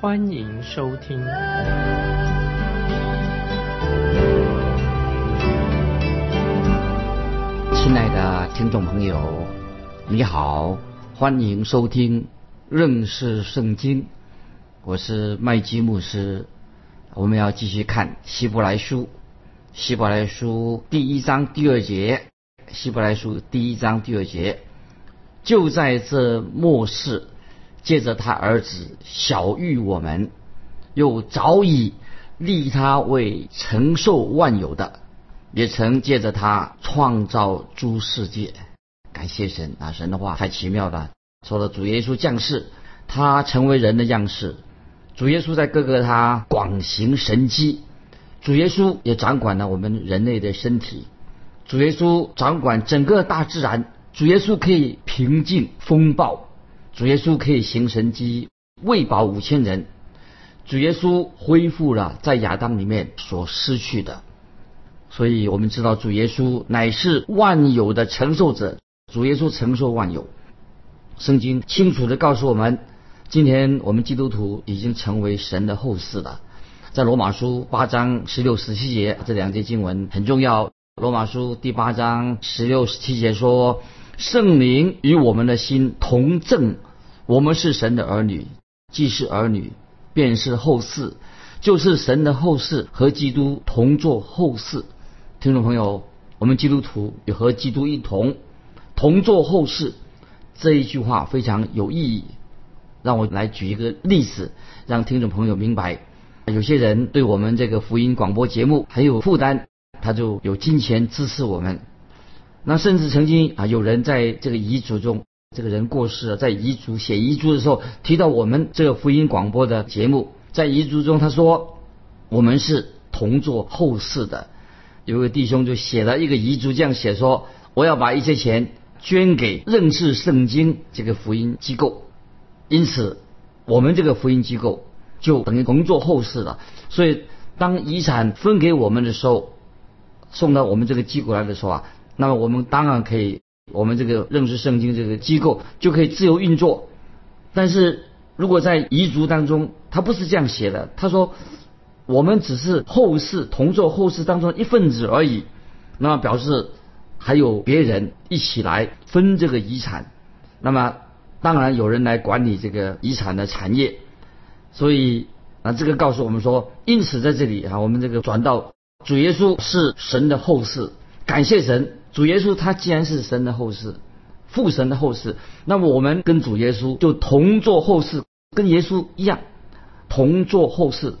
欢迎收听。亲爱的听众朋友，你好，欢迎收听认识圣经。我是麦基牧师，我们要继续看希伯来书。希伯来书第一章第二节，希伯来书第一章第二节，就在这末世，借着他儿子小玉我们，又早已立他为承受万有的，也曾借着他创造诸世界。感谢神啊！神的话太奇妙了。说了主耶稣降世，他成为人的样式。主耶稣在各个他广行神迹。主耶稣也掌管了我们人类的身体，主耶稣掌管整个大自然，主耶稣可以平静风暴，主耶稣可以行神迹喂饱五千人，主耶稣恢复了在亚当里面所失去的，所以我们知道主耶稣乃是万有的承受者，主耶稣承受万有。圣经清楚的告诉我们，今天我们基督徒已经成为神的后嗣了。在罗马书八章十六十七节这两节经文很重要。罗马书第八章十六十七节说：“圣灵与我们的心同证，我们是神的儿女，既是儿女，便是后嗣，就是神的后嗣，和基督同作后嗣。”听众朋友，我们基督徒也和基督一同同作后嗣，这一句话非常有意义。让我来举一个例子，让听众朋友明白。有些人对我们这个福音广播节目很有负担，他就有金钱支持我们。那甚至曾经啊，有人在这个遗嘱中，这个人过世了，在遗嘱写遗嘱的时候提到我们这个福音广播的节目，在遗嘱中他说我们是同做后事的。有一个弟兄就写了一个遗嘱，这样写说：我要把一些钱捐给认识圣经这个福音机构。因此，我们这个福音机构。就等于同做后事了，所以当遗产分给我们的时候，送到我们这个机构来的时候啊，那么我们当然可以，我们这个认识圣经这个机构就可以自由运作。但是如果在遗嘱当中，他不是这样写的，他说我们只是后世同做后世当中一份子而已，那么表示还有别人一起来分这个遗产，那么当然有人来管理这个遗产的产业。所以啊，这个告诉我们说，因此在这里啊，我们这个转到主耶稣是神的后世，感谢神，主耶稣他既然是神的后世，父神的后世，那么我们跟主耶稣就同做后世，跟耶稣一样同做后世，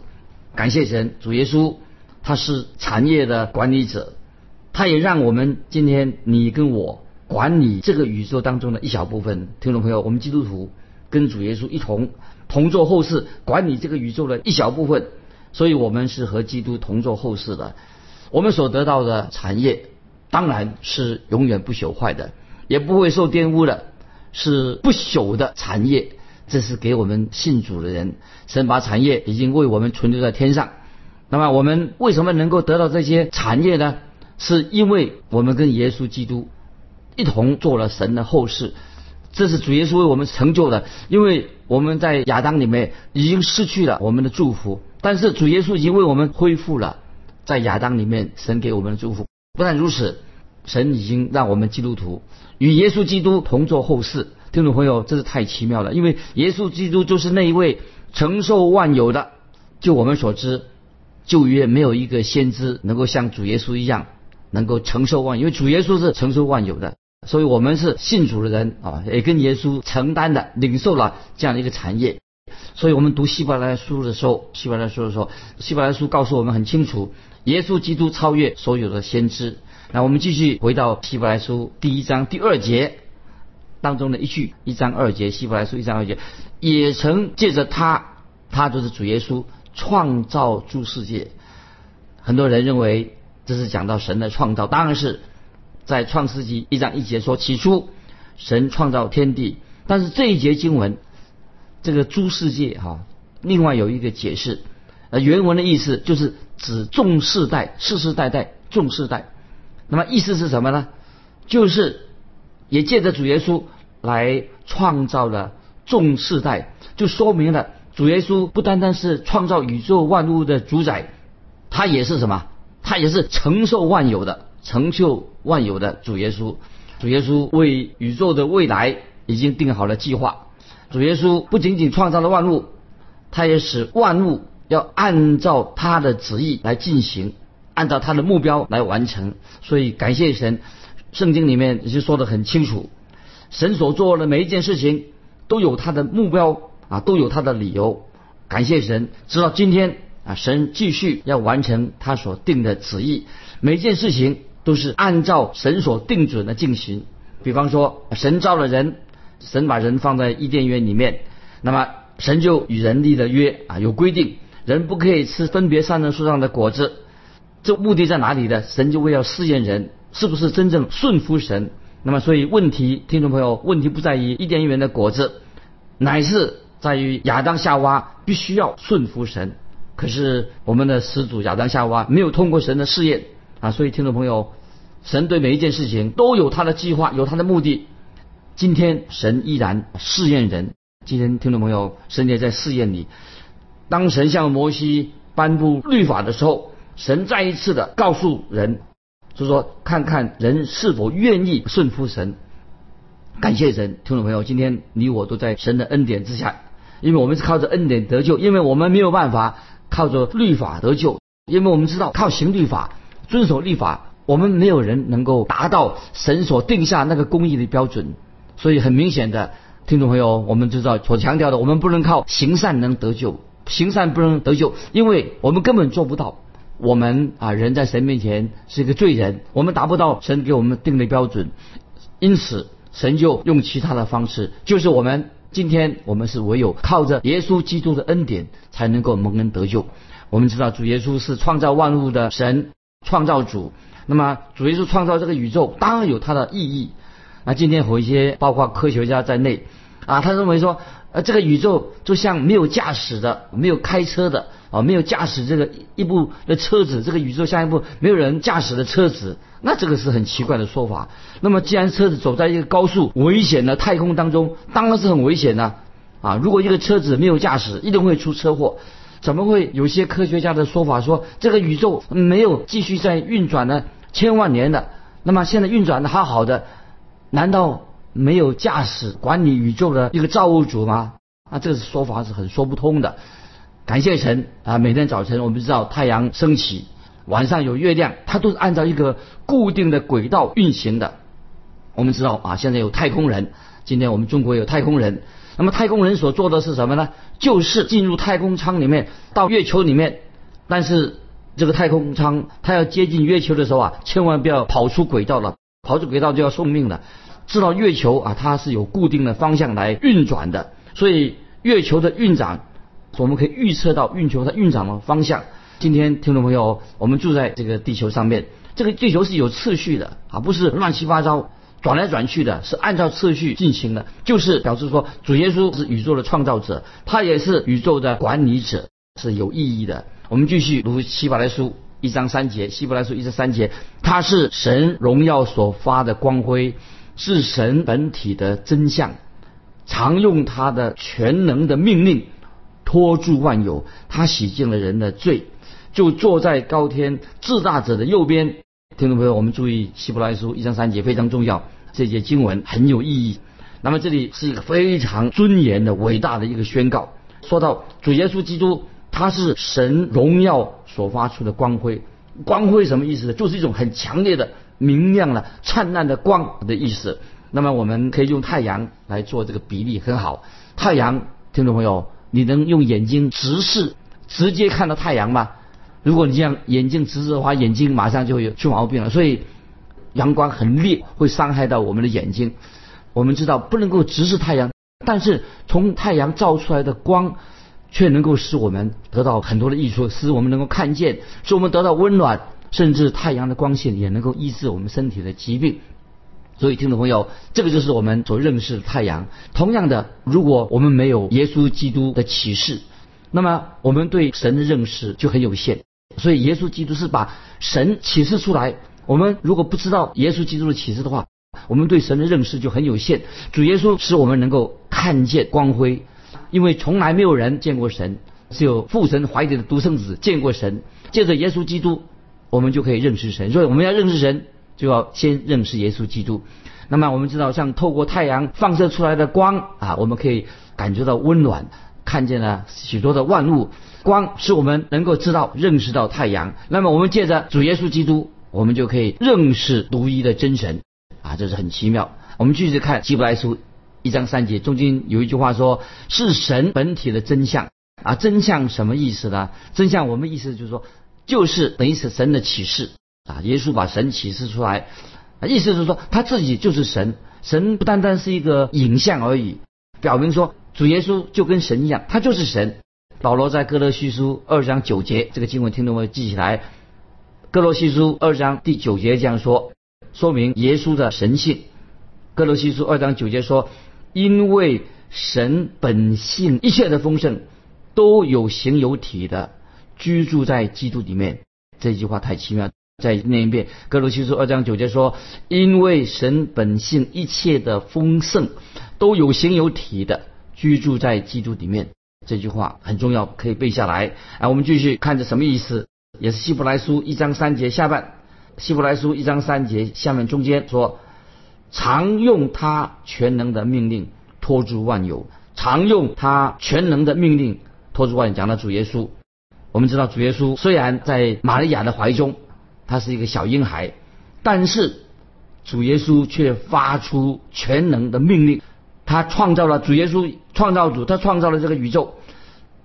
感谢神，主耶稣他是产业的管理者，他也让我们今天你跟我管理这个宇宙当中的一小部分，听众朋友，我们基督徒跟主耶稣一同。同做后世，管理这个宇宙的一小部分，所以我们是和基督同做后世的。我们所得到的产业，当然是永远不朽坏的，也不会受玷污的，是不朽的产业。这是给我们信主的人，神把产业已经为我们存留在天上。那么我们为什么能够得到这些产业呢？是因为我们跟耶稣基督一同做了神的后世。这是主耶稣为我们成就的，因为我们在亚当里面已经失去了我们的祝福，但是主耶稣已经为我们恢复了在亚当里面神给我们的祝福。不但如此，神已经让我们基督徒与耶稣基督同坐后世。听众朋友，这是太奇妙了，因为耶稣基督就是那一位承受万有的。就我们所知，旧约没有一个先知能够像主耶稣一样能够承受万有，因为主耶稣是承受万有的。所以我们是信主的人啊，也跟耶稣承担的、领受了这样的一个产业。所以我们读希伯来书的时候，希伯来书的时候，希伯来书告诉我们很清楚，耶稣基督超越所有的先知。那我们继续回到希伯来书第一章第二节当中的一句，一章二节，希伯来书一章二节，也曾借着他，他就是主耶稣，创造诸世界。很多人认为这是讲到神的创造，当然是在创世纪一章一节说起初神创造天地。但是这一节经文，这个诸世界哈，另外有一个解释，呃，原文的意思就是指众世代，世世代代众世代。那么意思是什么呢？就是也借着主耶稣来创造了众世代，就说明了主耶稣不单单是创造宇宙万物的主宰，他也是什么？他也是承受万有的、成就万有的主耶稣。主耶稣为宇宙的未来已经定好了计划。主耶稣不仅仅创造了万物，他也使万物要按照他的旨意来进行。按照他的目标来完成，所以感谢神。圣经里面也就说得很清楚，神所做的每一件事情都有他的目标啊，都有他的理由。感谢神，直到今天啊，神继续要完成他所定的旨意，每一件事情都是按照神所定准的进行。比方说，神造了人，神把人放在伊甸园里面，那么神就与人立了约啊，有规定，人不可以吃分别善恶树上的果子。这目的在哪里呢？神就为要试验人是不是真正顺服神。那么，所以问题，听众朋友，问题不在于伊甸园的果子，乃是在于亚当夏娃必须要顺服神。可是我们的始祖亚当夏娃没有通过神的试验啊，所以听众朋友，神对每一件事情都有他的计划，有他的目的。今天神依然试验人。今天听众朋友，神也在试验你。当神向摩西颁布律法的时候。神再一次的告诉人，就说看看人是否愿意顺服神。感谢神，听众朋友，今天你我都在神的恩典之下，因为我们是靠着恩典得救，因为我们没有办法靠着律法得救，因为我们知道靠行律法、遵守律法，我们没有人能够达到神所定下那个公义的标准。所以很明显的，听众朋友，我们知道所强调的，我们不能靠行善能得救，行善不能得救，因为我们根本做不到。我们啊，人在神面前是一个罪人，我们达不到神给我们定的标准，因此神就用其他的方式，就是我们今天我们是唯有靠着耶稣基督的恩典才能够蒙恩得救。我们知道主耶稣是创造万物的神，创造主。那么主耶稣创造这个宇宙，当然有它的意义。那今天和一些包括科学家在内啊，他认为说，呃，这个宇宙就像没有驾驶的，没有开车的。啊，没有驾驶这个一部的车子，这个宇宙像一部没有人驾驶的车子，那这个是很奇怪的说法。那么，既然车子走在一个高速危险的太空当中，当然是很危险的啊！如果一个车子没有驾驶，一定会出车祸。怎么会有些科学家的说法说这个宇宙没有继续在运转呢千万年的？那么现在运转的好好的，难道没有驾驶管理宇宙的一个造物主吗？啊，这个说法是很说不通的。感谢神啊！每天早晨我们知道太阳升起，晚上有月亮，它都是按照一个固定的轨道运行的。我们知道啊，现在有太空人，今天我们中国有太空人。那么太空人所做的是什么呢？就是进入太空舱里面，到月球里面。但是这个太空舱它要接近月球的时候啊，千万不要跑出轨道了，跑出轨道就要送命了。知道月球啊，它是有固定的方向来运转的，所以月球的运转。我们可以预测到运球它运转的方向。今天听众朋友，我们住在这个地球上面，这个地球是有次序的啊，不是乱七八糟转来转去的，是按照次序进行的。就是表示说，主耶稣是宇宙的创造者，他也是宇宙的管理者，是有意义的。我们继续读希伯来书一章三节，希伯来书一章三节，他是神荣耀所发的光辉，是神本体的真相，常用他的全能的命令。托住万有，他洗净了人的罪，就坐在高天至大者的右边。听众朋友，我们注意希伯来书一章三节非常重要，这节经文很有意义。那么这里是一个非常尊严的伟大的一个宣告。说到主耶稣基督，他是神荣耀所发出的光辉。光辉什么意思呢？就是一种很强烈的、明亮了、灿烂的光的意思。那么我们可以用太阳来做这个比例，很好。太阳，听众朋友。你能用眼睛直视，直接看到太阳吗？如果你这样眼睛直视的话，眼睛马上就会有出毛病了。所以阳光很烈，会伤害到我们的眼睛。我们知道不能够直视太阳，但是从太阳照出来的光，却能够使我们得到很多的益处，使我们能够看见，使我们得到温暖，甚至太阳的光线也能够医治我们身体的疾病。所以，听众朋友，这个就是我们所认识的太阳。同样的，如果我们没有耶稣基督的启示，那么我们对神的认识就很有限。所以，耶稣基督是把神启示出来。我们如果不知道耶稣基督的启示的话，我们对神的认识就很有限。主耶稣使我们能够看见光辉，因为从来没有人见过神，只有父神怀里的独生子见过神。借着耶稣基督，我们就可以认识神。所以，我们要认识神。就要先认识耶稣基督。那么我们知道，像透过太阳放射出来的光啊，我们可以感觉到温暖，看见了许多的万物。光使我们能够知道、认识到太阳。那么我们借着主耶稣基督，我们就可以认识独一的真神啊，这是很奇妙。我们继续看希伯来书一章三节，中间有一句话说：“是神本体的真相啊。”真相什么意思呢？真相我们意思就是说，就是等于是神的启示。啊，耶稣把神启示出来，意思是说他自己就是神，神不单单是一个影像而已，表明说主耶稣就跟神一样，他就是神。保罗在哥罗西书二章九节，这个经文听众们记起来，哥罗西书二章第九节这样说，说明耶稣的神性。哥罗西书二章九节说，因为神本性一切的丰盛都有形有体的居住在基督里面，这句话太奇妙。再念一遍，哥罗西书二章九节说：“因为神本性一切的丰盛，都有形有体的居住在基督里面。”这句话很重要，可以背下来。啊，我们继续看着什么意思？也是希伯来书一章三节下半。希伯来书一章三节下面中间说：“常用他全能的命令托住万有，常用他全能的命令托住万有。”讲到主耶稣，我们知道主耶稣虽然在玛利亚的怀中。他是一个小婴孩，但是主耶稣却发出全能的命令。他创造了主耶稣创造主，他创造了这个宇宙。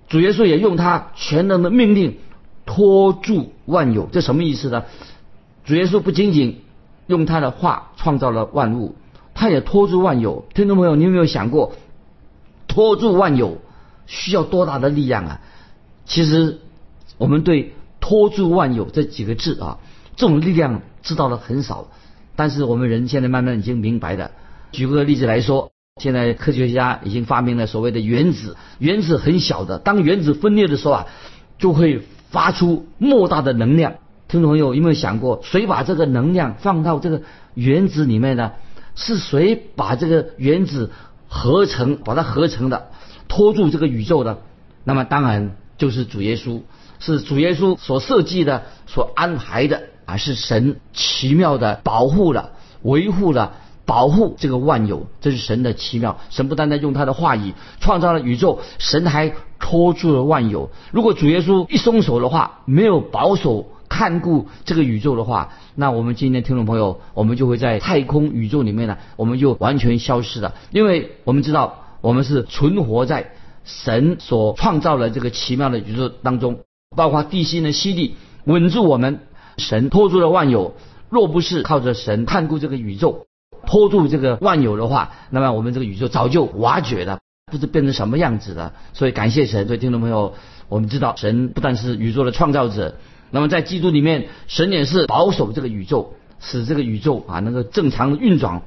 主耶稣也用他全能的命令托住万有。这什么意思呢？主耶稣不仅仅用他的话创造了万物，他也托住万有。听众朋友，你有没有想过，托住万有需要多大的力量啊？其实我们对“托住万有”这几个字啊。这种力量知道的很少，但是我们人现在慢慢已经明白了。举个例子来说，现在科学家已经发明了所谓的原子，原子很小的，当原子分裂的时候啊，就会发出莫大的能量。听众朋友有没有想过，谁把这个能量放到这个原子里面呢？是谁把这个原子合成，把它合成的，托住这个宇宙的？那么当然就是主耶稣，是主耶稣所设计的，所安排的。而是神奇妙的保护了、维护了、保护这个万有，这是神的奇妙。神不单单用他的话语创造了宇宙，神还托住了万有。如果主耶稣一松手的话，没有保守看顾这个宇宙的话，那我们今天听众朋友，我们就会在太空宇宙里面呢，我们就完全消失了。因为我们知道，我们是存活在神所创造的这个奇妙的宇宙当中，包括地心的吸力稳住我们。神托住了万有，若不是靠着神看顾这个宇宙，托住这个万有的话，那么我们这个宇宙早就瓦解了，不知变成什么样子了。所以感谢神，所以听众朋友，我们知道神不但是宇宙的创造者，那么在基督里面，神也是保守这个宇宙，使这个宇宙啊能够正常的运转。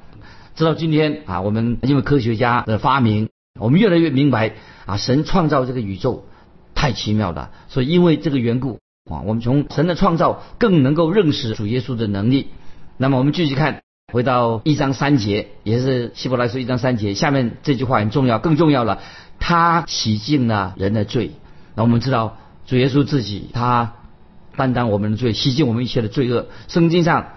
直到今天啊，我们因为科学家的发明，我们越来越明白啊，神创造这个宇宙太奇妙了。所以因为这个缘故。啊，我们从神的创造更能够认识主耶稣的能力。那么我们继续看，回到一章三节，也是希伯来书一章三节，下面这句话很重要，更重要了。他洗净了人的罪。那我们知道主耶稣自己，他担当我们的罪，洗净我们一切的罪恶。圣经上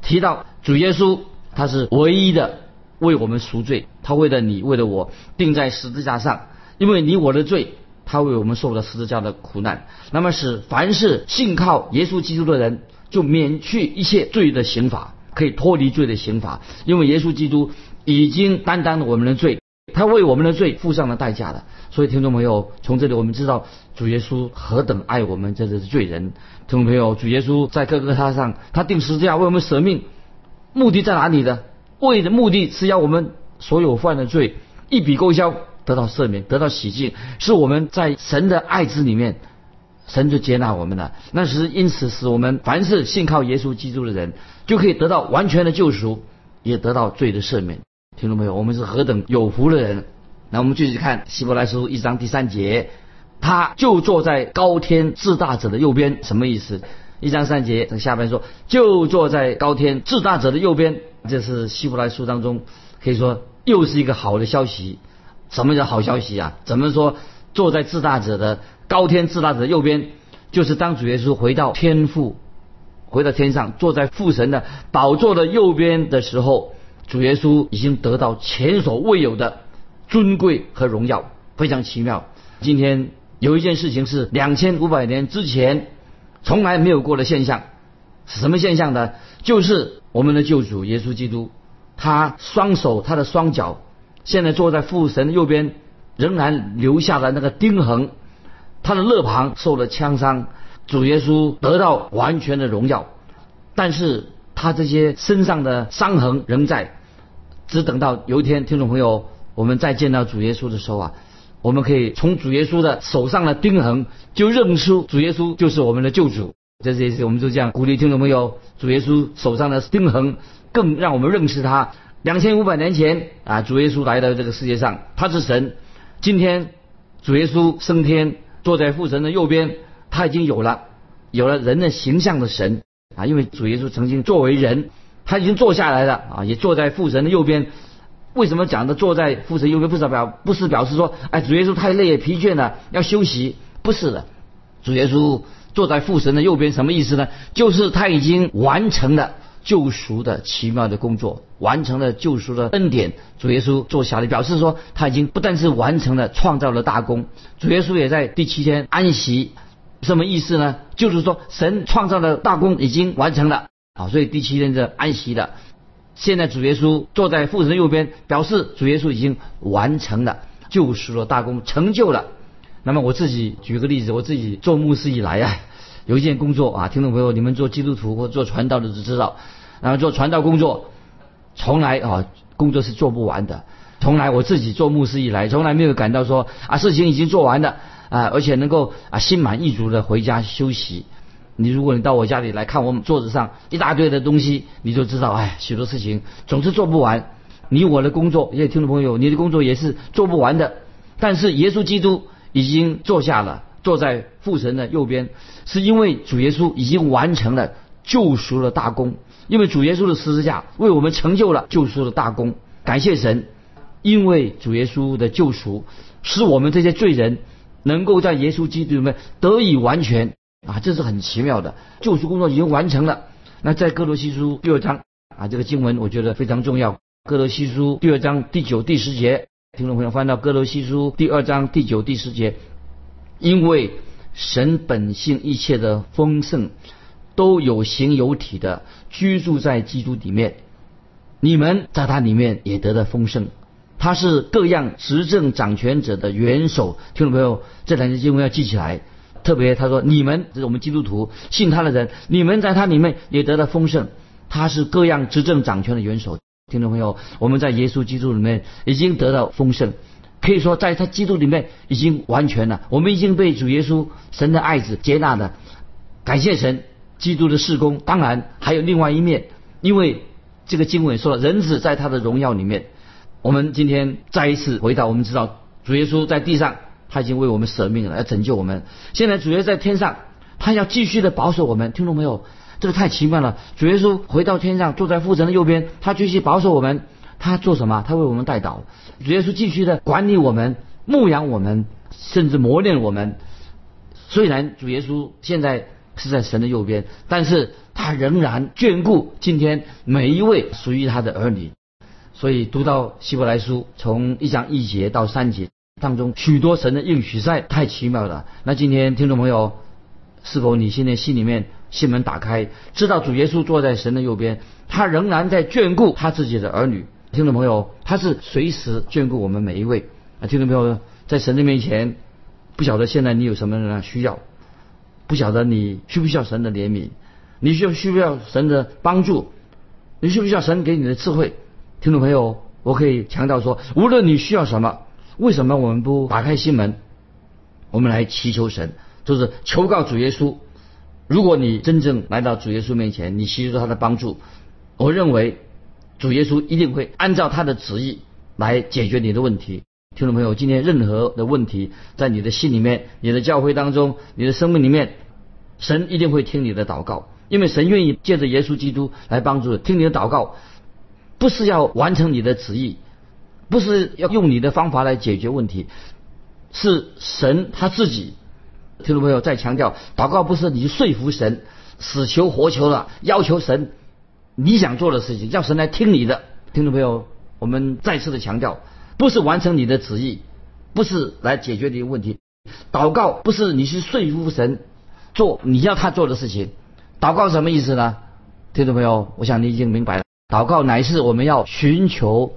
提到主耶稣，他是唯一的为我们赎罪，他为了你，为了我，钉在十字架上，因为你我的罪。他为我们受了十字架的苦难，那么使凡是信靠耶稣基督的人，就免去一切罪的刑罚，可以脱离罪的刑罚，因为耶稣基督已经担当了我们的罪，他为我们的罪付上了代价了。所以听众朋友，从这里我们知道主耶稣何等爱我们这些罪人。听众朋友，主耶稣在各个他上，他定十字架为我们舍命，目的在哪里呢？为的目的是要我们所有犯的罪一笔勾销。得到赦免，得到洗净，是我们在神的爱子里面，神就接纳我们了。那是因此使我们凡是信靠耶稣基督的人，就可以得到完全的救赎，也得到罪的赦免。听懂没有？我们是何等有福的人！那我们继续看希伯来书一章第三节，他就坐在高天至大者的右边，什么意思？一章三节这下边说，就坐在高天至大者的右边，这是希伯来书当中可以说又是一个好的消息。什么叫好消息啊？怎么说坐在自大者的高天自大者的右边，就是当主耶稣回到天父，回到天上，坐在父神的宝座的右边的时候，主耶稣已经得到前所未有的尊贵和荣耀，非常奇妙。今天有一件事情是两千五百年之前从来没有过的现象，是什么现象呢？就是我们的救主耶稣基督，他双手，他的双脚。现在坐在父神的右边，仍然留下了那个钉痕，他的肋旁受了枪伤，主耶稣得到完全的荣耀，但是他这些身上的伤痕仍在，只等到有一天，听众朋友，我们再见到主耶稣的时候啊，我们可以从主耶稣的手上的钉痕就认出主耶稣就是我们的救主。这是我们就这样鼓励听众朋友，主耶稣手上的钉痕更让我们认识他。两千五百年前啊，主耶稣来到这个世界上，他是神。今天主耶稣升天，坐在父神的右边，他已经有了有了人的形象的神啊。因为主耶稣曾经作为人，他已经坐下来了啊，也坐在父神的右边。为什么讲的坐在父神右边？不是表不是表示说，哎，主耶稣太累疲倦了要休息？不是的，主耶稣坐在父神的右边，什么意思呢？就是他已经完成了。救赎的奇妙的工作，完成了救赎的恩典。主耶稣做下来，表示说他已经不但是完成了创造了大功，主耶稣也在第七天安息。什么意思呢？就是说神创造的大功已经完成了啊，所以第七天是安息的。现在主耶稣坐在父神右边，表示主耶稣已经完成了救赎的大功，成就了。那么我自己举个例子，我自己做牧师以来啊。有一件工作啊，听众朋友，你们做基督徒或做传道的都知道，然后做传道工作，从来啊工作是做不完的。从来我自己做牧师以来，从来没有感到说啊事情已经做完了啊，而且能够啊心满意足的回家休息。你如果你到我家里来看我们桌子上一大堆的东西，你就知道哎许多事情总是做不完。你我的工作，也听众朋友，你的工作也是做不完的。但是耶稣基督已经坐下了。坐在父神的右边，是因为主耶稣已经完成了救赎的大功，因为主耶稣的十字架为我们成就了救赎的大功。感谢神，因为主耶稣的救赎，使我们这些罪人能够在耶稣基督里面得以完全啊，这是很奇妙的救赎工作已经完成了。那在哥罗西书第二章啊，这个经文我觉得非常重要。哥罗西书第二章第九、第十节，听众朋友翻到哥罗西书第二章第九、第十节。因为神本性一切的丰盛，都有形有体的居住在基督里面，你们在他里面也得了丰盛。他是各样执政掌权者的元首。听众朋友，这两节经文要记起来。特别他说，你们这是我们基督徒信他的人，你们在他里面也得了丰盛。他是各样执政掌权的元首。听众朋友，我们在耶稣基督里面已经得到丰盛。可以说，在他基督里面已经完全了。我们已经被主耶稣神的爱子接纳的，感谢神，基督的事工。当然还有另外一面，因为这个经文说了，人子在他的荣耀里面。我们今天再一次回到，我们知道主耶稣在地上，他已经为我们舍命了，要拯救我们。现在主耶稣在天上，他要继续的保守我们。听懂没有？这个太奇妙了。主耶稣回到天上，坐在父神的右边，他继续保守我们。他做什么？他为我们带导。主耶稣继续的管理我们、牧养我们，甚至磨练我们。虽然主耶稣现在是在神的右边，但是他仍然眷顾今天每一位属于他的儿女。所以读到希伯来书从一章一节到三节当中，许多神的应许在太奇妙了。那今天听众朋友，是否你现在心里面心门打开，知道主耶稣坐在神的右边，他仍然在眷顾他自己的儿女？听众朋友，他是随时眷顾我们每一位啊！听众朋友，在神的面前，不晓得现在你有什么样的需要？不晓得你需不需要神的怜悯？你需要需不需要神的帮助？你需不需要神给你的智慧？听众朋友，我可以强调说，无论你需要什么，为什么我们不打开心门，我们来祈求神，就是求告主耶稣。如果你真正来到主耶稣面前，你祈求他的帮助，我认为主耶稣一定会按照他的旨意来解决你的问题。听众朋友，今天任何的问题在你的心里面、你的教会当中、你的生命里面，神一定会听你的祷告，因为神愿意借着耶稣基督来帮助听你的祷告，不是要完成你的旨意，不是要用你的方法来解决问题，是神他自己。听众朋友，再强调，祷告不是你说服神、死求活求了，要求神你想做的事情，叫神来听你的。听众朋友，我们再次的强调。不是完成你的旨意，不是来解决你的问题。祷告不是你去说服神做你要他做的事情。祷告什么意思呢？听众朋友，我想你已经明白了。祷告乃是我们要寻求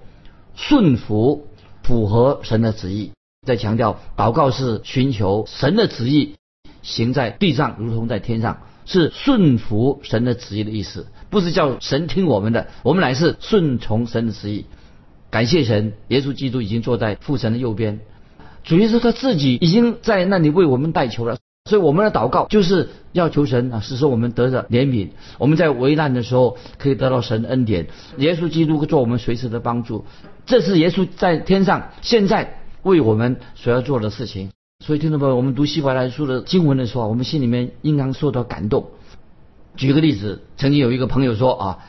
顺服、符合神的旨意。再强调，祷告是寻求神的旨意行在地上，如同在天上，是顺服神的旨意的意思。不是叫神听我们的，我们乃是顺从神的旨意。感谢神，耶稣基督已经坐在父神的右边。主耶稣他自己已经在那里为我们代求了，所以我们的祷告就是要求神啊，使说我们得着怜悯，我们在危难的时候可以得到神恩典。耶稣基督做我们随时的帮助，这是耶稣在天上现在为我们所要做的事情。所以听众朋友，我们读希伯来书的经文的时候，我们心里面应当受到感动。举个例子，曾经有一个朋友说啊。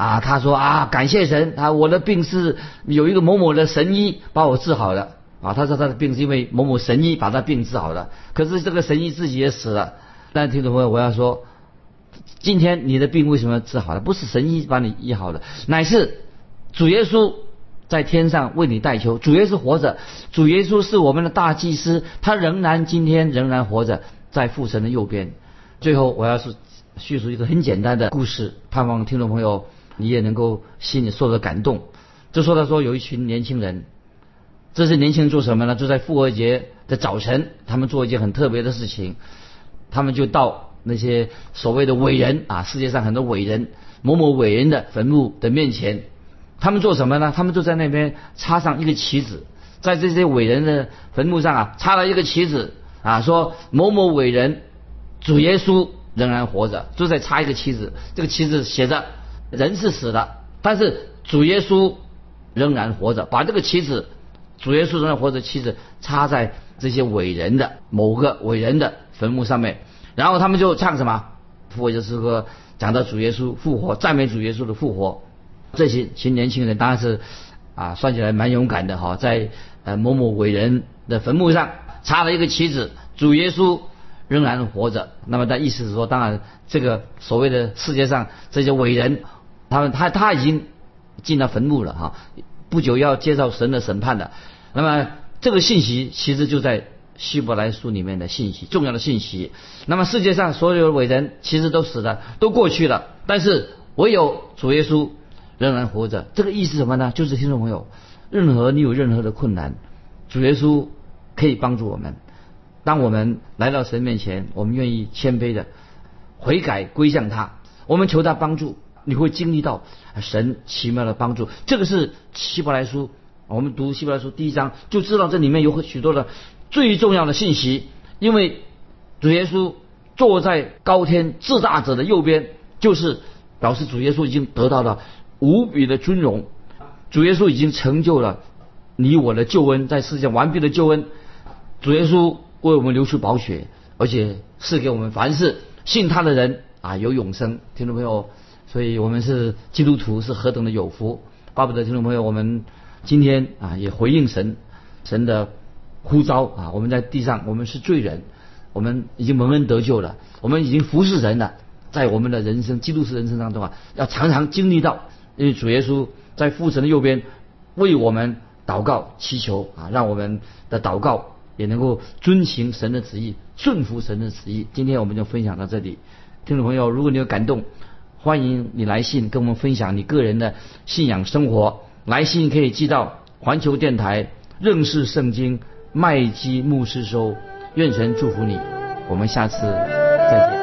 啊，他说啊，感谢神啊，我的病是有一个某某的神医把我治好了啊。他说他的病是因为某某神医把他病治好了，可是这个神医自己也死了。但听众朋友，我要说，今天你的病为什么治好了？不是神医把你医好的，乃是主耶稣在天上为你代求。主耶稣活着，主耶稣是我们的大祭司，他仍然今天仍然活着，在父神的右边。最后，我要是叙述一个很简单的故事，盼望听众朋友。你也能够心里受到感动。就说他说有一群年轻人，这些年轻人做什么呢？就在复活节的早晨，他们做一件很特别的事情，他们就到那些所谓的伟人啊，世界上很多伟人，某某伟人的坟墓的面前，他们做什么呢？他们就在那边插上一个旗子，在这些伟人的坟墓上啊，插了一个旗子啊，说某某伟人主耶稣仍然活着，就在插一个旗子，这个旗子写着。人是死了，但是主耶稣仍然活着。把这个旗子，主耶稣仍然活着旗子插在这些伟人的某个伟人的坟墓上面，然后他们就唱什么复活就是歌，讲到主耶稣复活，赞美主耶稣的复活。这些群年轻人当然是啊，算起来蛮勇敢的哈，在呃某某伟人的坟墓上插了一个旗子，主耶稣。仍然活着，那么他意思是说，当然这个所谓的世界上这些伟人，他们他他已经进了坟墓了哈，不久要接受神的审判的。那么这个信息其实就在希伯来书里面的信息，重要的信息。那么世界上所有的伟人其实都死了，都过去了，但是唯有主耶稣仍然活着。这个意思什么呢？就是听众朋友，任何你有任何的困难，主耶稣可以帮助我们。当我们来到神面前，我们愿意谦卑的悔改归向他，我们求他帮助，你会经历到神奇妙的帮助。这个是希伯来书，我们读希伯来书第一章就知道这里面有许多的最重要的信息。因为主耶稣坐在高天至大者的右边，就是表示主耶稣已经得到了无比的尊荣，主耶稣已经成就了你我的救恩，在世界完毕的救恩，主耶稣。为我们流出宝血，而且赐给我们凡是信他的人啊有永生。听众朋友，所以我们是基督徒，是何等的有福！巴不得听众朋友，我们今天啊也回应神神的呼召啊！我们在地上，我们是罪人，我们已经蒙恩得救了，我们已经服侍神了。在我们的人生，基督徒人生当中啊，要常常经历到，因为主耶稣在父神的右边为我们祷告祈求啊，让我们的祷告。也能够遵行神的旨意，顺服神的旨意。今天我们就分享到这里，听众朋友，如果你有感动，欢迎你来信跟我们分享你个人的信仰生活。来信可以寄到环球电台认识圣经麦基牧师收。愿神祝福你，我们下次再见。